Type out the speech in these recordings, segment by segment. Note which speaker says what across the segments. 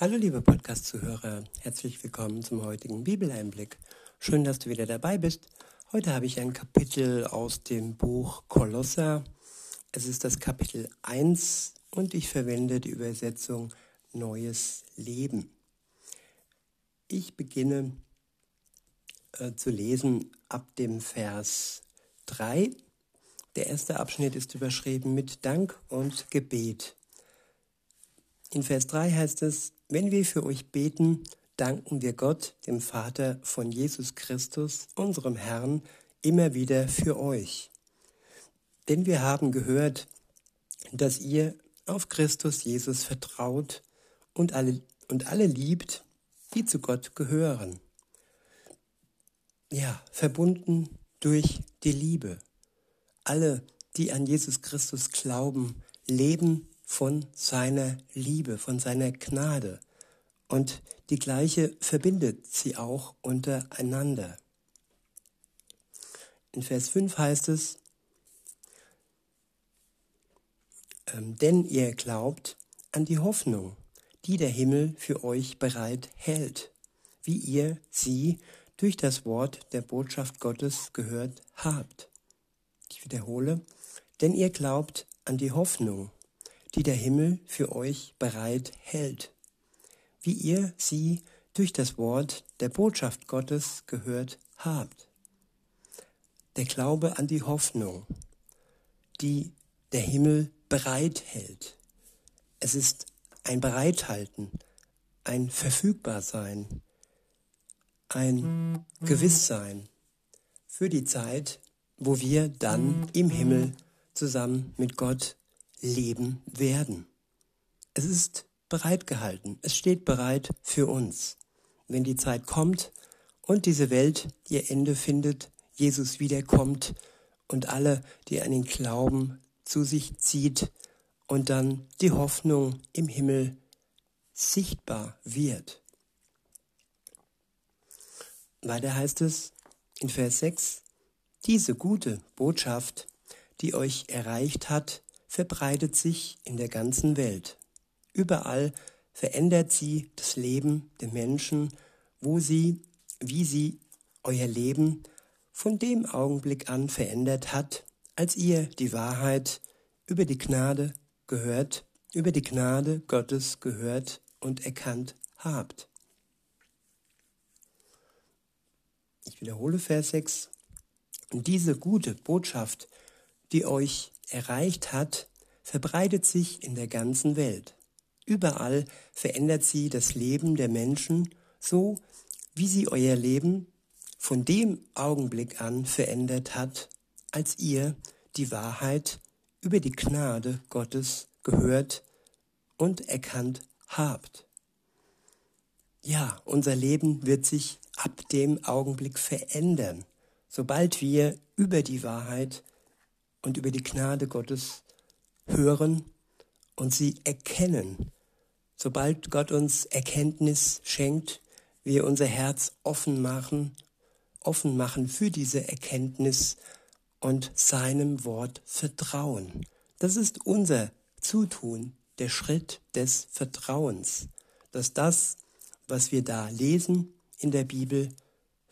Speaker 1: Hallo liebe Podcast-Zuhörer, herzlich willkommen zum heutigen Bibeleinblick. Schön, dass du wieder dabei bist. Heute habe ich ein Kapitel aus dem Buch Kolosser. Es ist das Kapitel 1 und ich verwende die Übersetzung Neues Leben. Ich beginne äh, zu lesen ab dem Vers 3. Der erste Abschnitt ist überschrieben mit Dank und Gebet. In Vers 3 heißt es, wenn wir für euch beten, danken wir Gott, dem Vater von Jesus Christus, unserem Herrn, immer wieder für euch. Denn wir haben gehört, dass ihr auf Christus Jesus vertraut und alle, und alle liebt, die zu Gott gehören. Ja, verbunden durch die Liebe. Alle, die an Jesus Christus glauben, leben von seiner Liebe, von seiner Gnade. Und die gleiche verbindet sie auch untereinander. In Vers 5 heißt es, ähm, denn ihr glaubt an die Hoffnung, die der Himmel für euch bereit hält, wie ihr sie durch das Wort der Botschaft Gottes gehört habt. Ich wiederhole, denn ihr glaubt an die Hoffnung, die der Himmel für euch bereit hält, wie ihr sie durch das Wort der Botschaft Gottes gehört habt. Der Glaube an die Hoffnung, die der Himmel bereit hält. Es ist ein Bereithalten, ein Verfügbarsein, ein Gewisssein für die Zeit, wo wir dann im Himmel zusammen mit Gott leben werden. Es ist bereitgehalten, es steht bereit für uns. Wenn die Zeit kommt und diese Welt ihr Ende findet, Jesus wiederkommt und alle, die an ihn glauben, zu sich zieht und dann die Hoffnung im Himmel sichtbar wird. Weiter heißt es in Vers 6, diese gute Botschaft, die euch erreicht hat, verbreitet sich in der ganzen Welt. Überall verändert sie das Leben der Menschen, wo sie, wie sie euer Leben von dem Augenblick an verändert hat, als ihr die Wahrheit über die Gnade gehört, über die Gnade Gottes gehört und erkannt habt. Ich wiederhole Vers 6. Und diese gute Botschaft, die euch erreicht hat, verbreitet sich in der ganzen Welt. Überall verändert sie das Leben der Menschen so, wie sie euer Leben von dem Augenblick an verändert hat, als ihr die Wahrheit über die Gnade Gottes gehört und erkannt habt. Ja, unser Leben wird sich ab dem Augenblick verändern, sobald wir über die Wahrheit und über die Gnade Gottes hören und sie erkennen. Sobald Gott uns Erkenntnis schenkt, wir unser Herz offen machen, offen machen für diese Erkenntnis und seinem Wort vertrauen. Das ist unser Zutun, der Schritt des Vertrauens, dass das, was wir da lesen in der Bibel,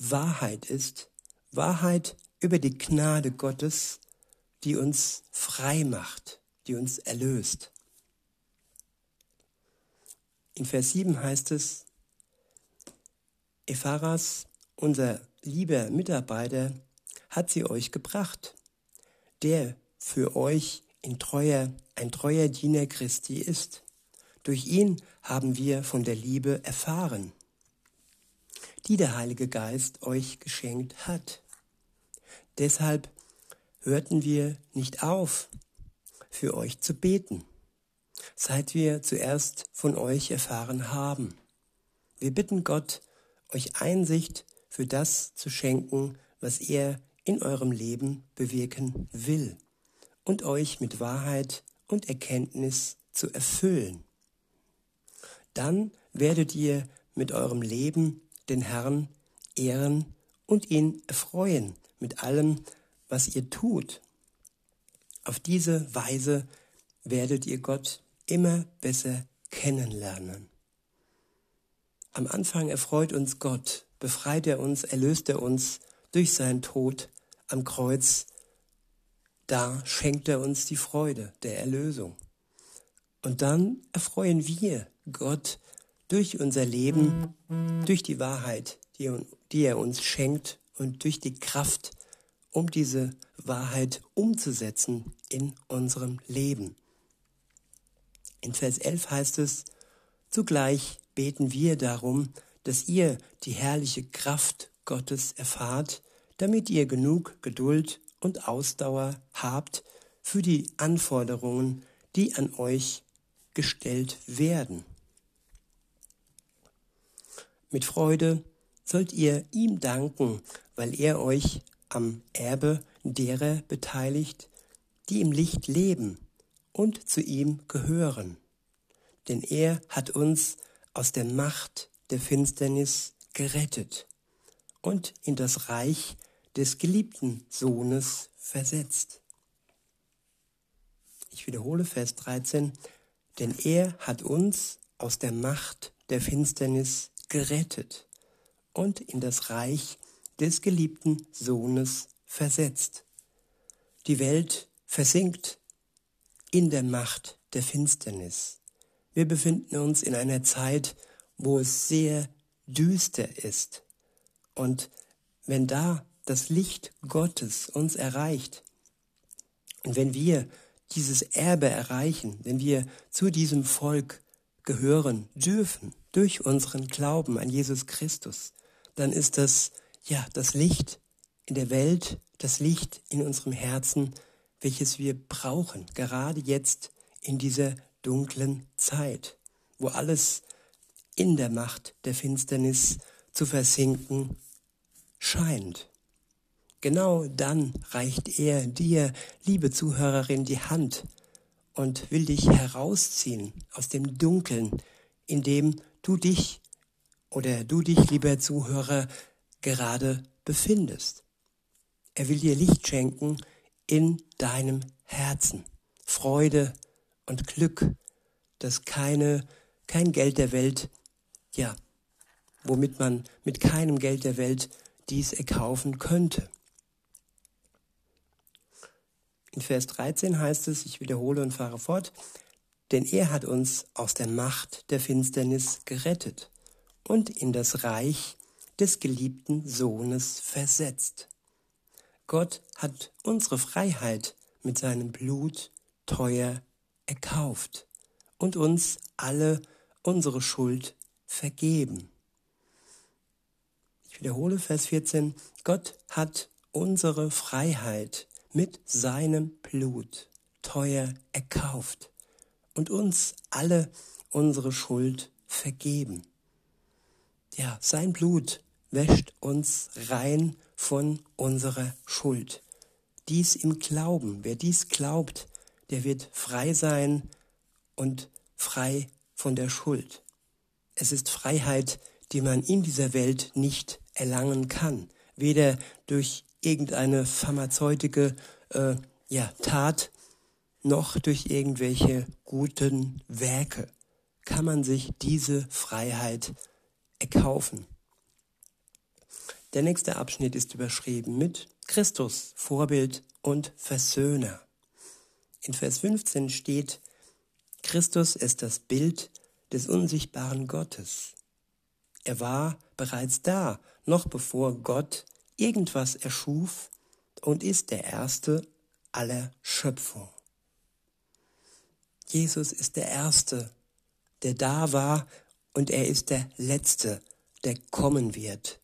Speaker 1: Wahrheit ist, Wahrheit über die Gnade Gottes, die uns frei macht, die uns erlöst. In Vers 7 heißt es, Epharas, unser lieber Mitarbeiter, hat sie euch gebracht, der für euch in treuer, ein treuer Diener Christi ist. Durch ihn haben wir von der Liebe erfahren, die der Heilige Geist euch geschenkt hat. Deshalb hörten wir nicht auf, für euch zu beten, seit wir zuerst von euch erfahren haben. Wir bitten Gott, euch Einsicht für das zu schenken, was er in eurem Leben bewirken will und euch mit Wahrheit und Erkenntnis zu erfüllen. Dann werdet ihr mit eurem Leben den Herrn ehren und ihn erfreuen mit allem, was ihr tut. Auf diese Weise werdet ihr Gott immer besser kennenlernen. Am Anfang erfreut uns Gott, befreit er uns, erlöst er uns durch seinen Tod am Kreuz. Da schenkt er uns die Freude der Erlösung. Und dann erfreuen wir Gott durch unser Leben, durch die Wahrheit, die, die er uns schenkt und durch die Kraft, um diese Wahrheit umzusetzen in unserem Leben. In Vers 11 heißt es, zugleich beten wir darum, dass ihr die herrliche Kraft Gottes erfahrt, damit ihr genug Geduld und Ausdauer habt für die Anforderungen, die an euch gestellt werden. Mit Freude sollt ihr ihm danken, weil er euch am Erbe derer beteiligt, die im Licht leben und zu ihm gehören. Denn er hat uns aus der Macht der Finsternis gerettet und in das Reich des geliebten Sohnes versetzt. Ich wiederhole Vers 13, denn er hat uns aus der Macht der Finsternis gerettet und in das Reich des geliebten Sohnes versetzt. Die Welt versinkt in der Macht der Finsternis. Wir befinden uns in einer Zeit, wo es sehr düster ist. Und wenn da das Licht Gottes uns erreicht und wenn wir dieses Erbe erreichen, wenn wir zu diesem Volk gehören dürfen durch unseren Glauben an Jesus Christus, dann ist das ja das Licht in der Welt, das Licht in unserem Herzen, welches wir brauchen, gerade jetzt in dieser dunklen Zeit, wo alles in der Macht der Finsternis zu versinken scheint. Genau dann reicht er dir, liebe Zuhörerin, die Hand und will dich herausziehen aus dem Dunkeln, in dem du dich oder du dich, lieber Zuhörer, gerade befindest. Er will dir Licht schenken in deinem Herzen, Freude und Glück, das keine, kein Geld der Welt, ja, womit man mit keinem Geld der Welt dies erkaufen könnte. In Vers 13 heißt es, ich wiederhole und fahre fort, denn er hat uns aus der Macht der Finsternis gerettet und in das Reich des geliebten Sohnes versetzt. Gott hat unsere Freiheit mit seinem Blut teuer erkauft und uns alle unsere Schuld vergeben. Ich wiederhole Vers 14. Gott hat unsere Freiheit mit seinem Blut teuer erkauft und uns alle unsere Schuld vergeben. Ja, sein Blut wäscht uns rein von unserer Schuld. Dies im Glauben. Wer dies glaubt, der wird frei sein und frei von der Schuld. Es ist Freiheit, die man in dieser Welt nicht erlangen kann, weder durch irgendeine pharmazeutische äh, ja, Tat noch durch irgendwelche guten Werke kann man sich diese Freiheit erkaufen. Der nächste Abschnitt ist überschrieben mit Christus, Vorbild und Versöhner. In Vers 15 steht, Christus ist das Bild des unsichtbaren Gottes. Er war bereits da, noch bevor Gott irgendwas erschuf und ist der Erste aller Schöpfung. Jesus ist der Erste, der da war und er ist der Letzte, der kommen wird,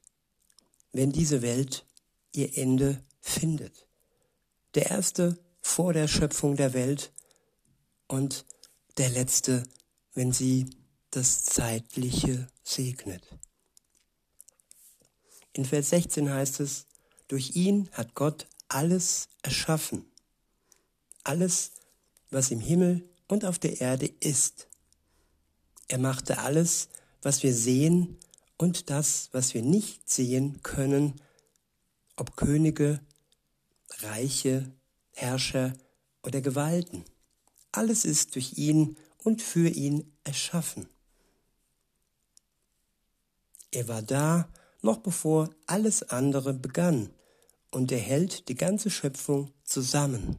Speaker 1: wenn diese Welt ihr Ende findet. Der Erste vor der Schöpfung der Welt und der Letzte, wenn sie das Zeitliche segnet. In Vers 16 heißt es, durch ihn hat Gott alles erschaffen. Alles, was im Himmel und auf der Erde ist. Er machte alles, was wir sehen und das, was wir nicht sehen können, ob Könige, Reiche, Herrscher oder Gewalten. Alles ist durch ihn und für ihn erschaffen. Er war da, noch bevor alles andere begann, und er hält die ganze Schöpfung zusammen.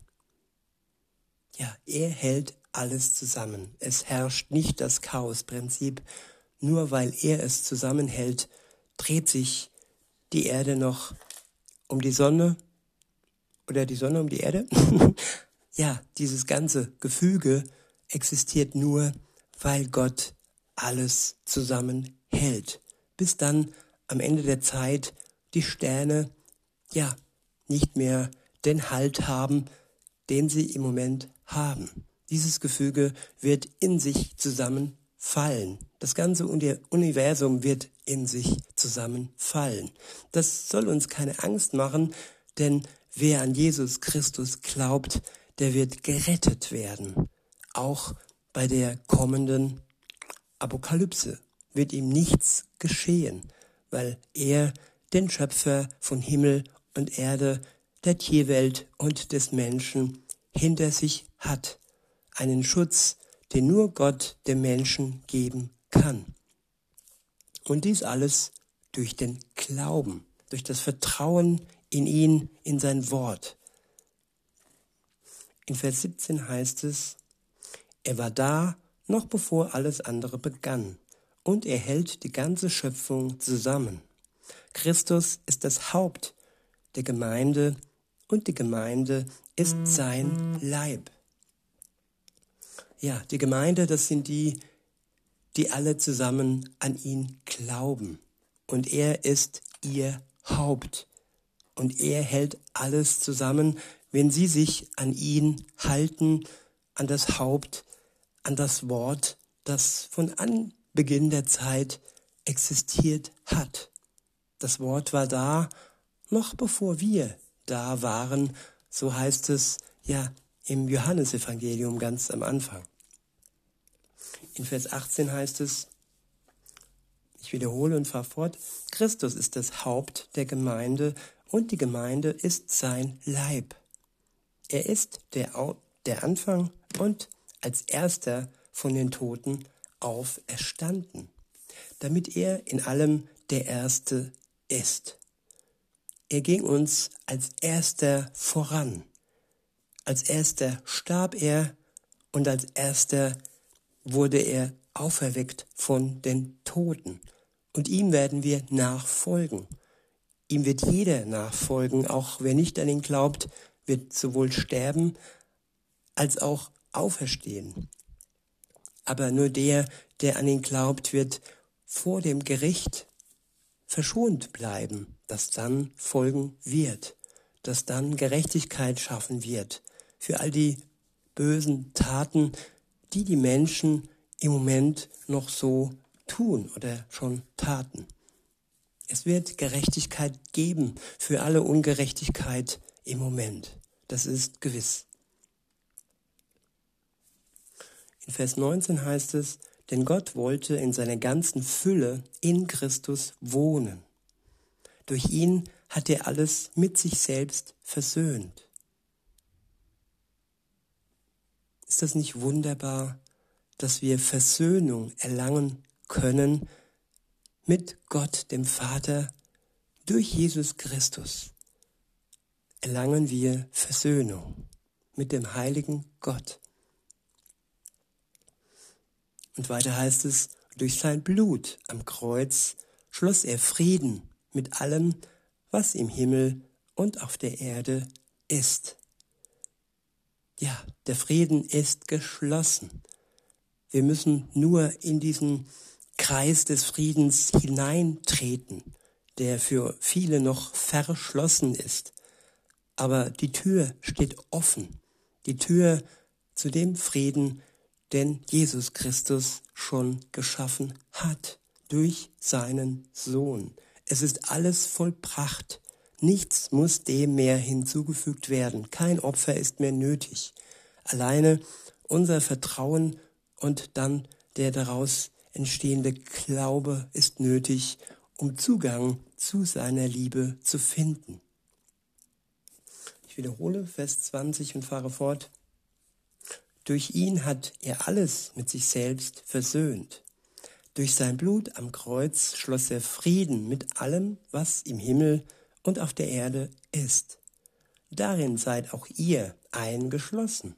Speaker 1: Ja, er hält alles zusammen. Es herrscht nicht das Chaosprinzip. Nur weil er es zusammenhält, dreht sich die Erde noch um die Sonne oder die Sonne um die Erde. ja, dieses ganze Gefüge existiert nur, weil Gott alles zusammenhält. Bis dann am Ende der Zeit die Sterne, ja, nicht mehr den Halt haben, den sie im Moment haben. Dieses Gefüge wird in sich zusammenfallen. Das ganze Universum wird in sich zusammenfallen. Das soll uns keine Angst machen, denn wer an Jesus Christus glaubt, der wird gerettet werden. Auch bei der kommenden Apokalypse wird ihm nichts geschehen, weil er den Schöpfer von Himmel und Erde, der Tierwelt und des Menschen hinter sich hat einen Schutz, den nur Gott dem Menschen geben kann. Und dies alles durch den Glauben, durch das Vertrauen in ihn, in sein Wort. In Vers 17 heißt es, er war da, noch bevor alles andere begann, und er hält die ganze Schöpfung zusammen. Christus ist das Haupt der Gemeinde und die Gemeinde ist sein Leib. Ja, die Gemeinde, das sind die, die alle zusammen an ihn glauben. Und er ist ihr Haupt. Und er hält alles zusammen, wenn sie sich an ihn halten, an das Haupt, an das Wort, das von Anbeginn der Zeit existiert hat. Das Wort war da, noch bevor wir da waren, so heißt es ja im Johannesevangelium ganz am Anfang. In Vers 18 heißt es, ich wiederhole und fahre fort, Christus ist das Haupt der Gemeinde und die Gemeinde ist sein Leib. Er ist der, der Anfang und als erster von den Toten auferstanden, damit er in allem der Erste ist. Er ging uns als erster voran. Als erster starb er und als erster wurde er auferweckt von den Toten. Und ihm werden wir nachfolgen. Ihm wird jeder nachfolgen, auch wer nicht an ihn glaubt, wird sowohl sterben als auch auferstehen. Aber nur der, der an ihn glaubt, wird vor dem Gericht verschont bleiben, das dann folgen wird, das dann Gerechtigkeit schaffen wird für all die bösen Taten, die die Menschen im Moment noch so tun oder schon taten. Es wird Gerechtigkeit geben für alle Ungerechtigkeit im Moment. Das ist gewiss. In Vers 19 heißt es, denn Gott wollte in seiner ganzen Fülle in Christus wohnen. Durch ihn hat er alles mit sich selbst versöhnt. Ist das nicht wunderbar, dass wir Versöhnung erlangen können mit Gott, dem Vater, durch Jesus Christus? Erlangen wir Versöhnung mit dem heiligen Gott. Und weiter heißt es, durch sein Blut am Kreuz schloss er Frieden mit allem, was im Himmel und auf der Erde ist. Ja, der Frieden ist geschlossen. Wir müssen nur in diesen Kreis des Friedens hineintreten, der für viele noch verschlossen ist. Aber die Tür steht offen, die Tür zu dem Frieden, den Jesus Christus schon geschaffen hat durch seinen Sohn. Es ist alles vollbracht. Nichts muss dem mehr hinzugefügt werden. Kein Opfer ist mehr nötig. Alleine unser Vertrauen und dann der daraus entstehende Glaube ist nötig, um Zugang zu seiner Liebe zu finden. Ich wiederhole Vers 20 und fahre fort. Durch ihn hat er alles mit sich selbst versöhnt, Durch sein Blut am Kreuz schloss er Frieden mit allem, was im Himmel und auf der Erde ist. Darin seid auch ihr eingeschlossen,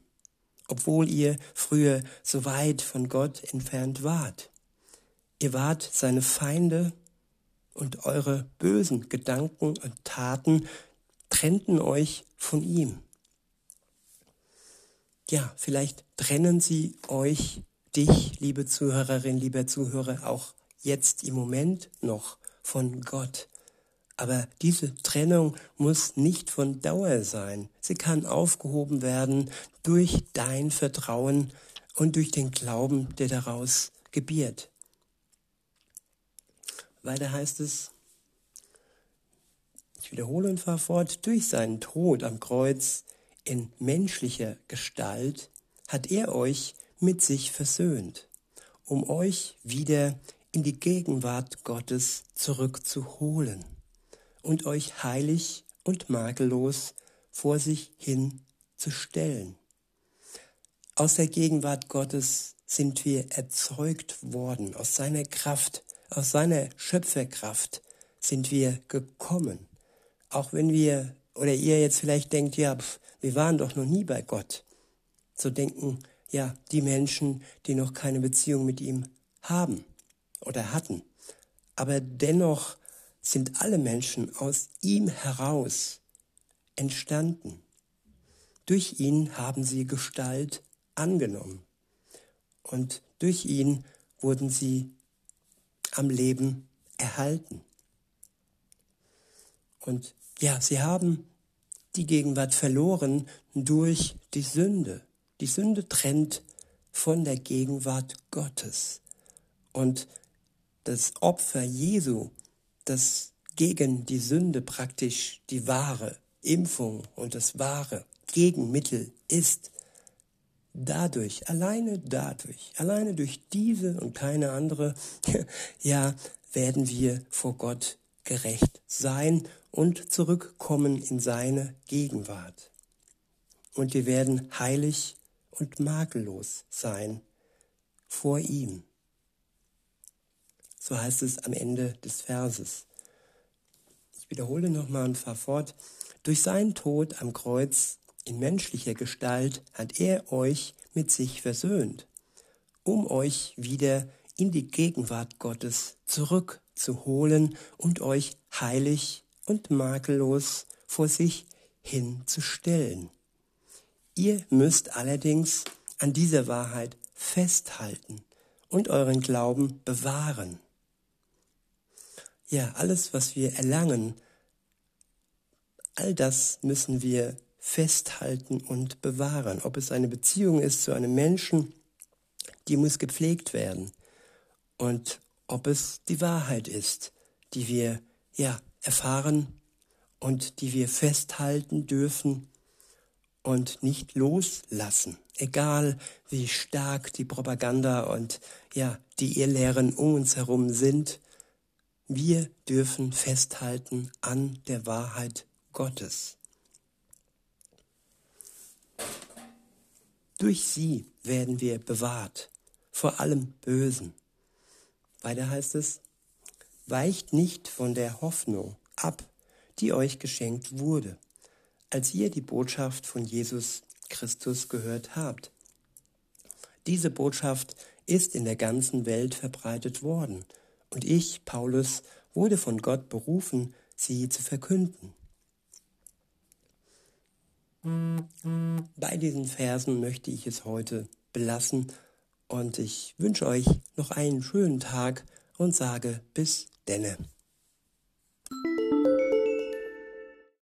Speaker 1: obwohl ihr früher so weit von Gott entfernt wart. Ihr wart seine Feinde und eure bösen Gedanken und Taten trennten euch von ihm. Ja, vielleicht trennen sie euch, dich, liebe Zuhörerin, lieber Zuhörer, auch jetzt im Moment noch von Gott. Aber diese Trennung muss nicht von Dauer sein. Sie kann aufgehoben werden durch dein Vertrauen und durch den Glauben, der daraus gebiert. Weiter heißt es, ich wiederhole und fahre fort, durch seinen Tod am Kreuz in menschlicher Gestalt hat er euch mit sich versöhnt, um euch wieder in die Gegenwart Gottes zurückzuholen und euch heilig und makellos vor sich hin zu stellen. Aus der Gegenwart Gottes sind wir erzeugt worden, aus seiner Kraft, aus seiner Schöpferkraft sind wir gekommen. Auch wenn wir, oder ihr jetzt vielleicht denkt, ja, pf, wir waren doch noch nie bei Gott. So denken ja die Menschen, die noch keine Beziehung mit ihm haben oder hatten. Aber dennoch sind alle Menschen aus ihm heraus entstanden. Durch ihn haben sie Gestalt angenommen und durch ihn wurden sie am Leben erhalten. Und ja, sie haben die Gegenwart verloren durch die Sünde. Die Sünde trennt von der Gegenwart Gottes. Und das Opfer Jesu, das gegen die Sünde praktisch die wahre Impfung und das wahre Gegenmittel ist, dadurch, alleine dadurch, alleine durch diese und keine andere, ja, werden wir vor Gott gerecht sein und zurückkommen in seine Gegenwart. Und wir werden heilig und makellos sein vor ihm. So heißt es am Ende des Verses. Ich wiederhole nochmal und fahre fort. Durch seinen Tod am Kreuz in menschlicher Gestalt hat er euch mit sich versöhnt, um euch wieder in die Gegenwart Gottes zurückzuholen und euch heilig und makellos vor sich hinzustellen. Ihr müsst allerdings an dieser Wahrheit festhalten und euren Glauben bewahren. Ja, alles, was wir erlangen, all das müssen wir festhalten und bewahren. Ob es eine Beziehung ist zu einem Menschen, die muss gepflegt werden. Und ob es die Wahrheit ist, die wir ja erfahren und die wir festhalten dürfen und nicht loslassen. Egal wie stark die Propaganda und ja, die Irrlehren um uns herum sind, wir dürfen festhalten an der Wahrheit Gottes. Durch sie werden wir bewahrt vor allem Bösen. Weiter heißt es, weicht nicht von der Hoffnung ab, die euch geschenkt wurde, als ihr die Botschaft von Jesus Christus gehört habt. Diese Botschaft ist in der ganzen Welt verbreitet worden, und ich, Paulus, wurde von Gott berufen, sie zu verkünden. Bei diesen Versen möchte ich es heute belassen und ich wünsche euch noch einen schönen Tag und sage bis denne.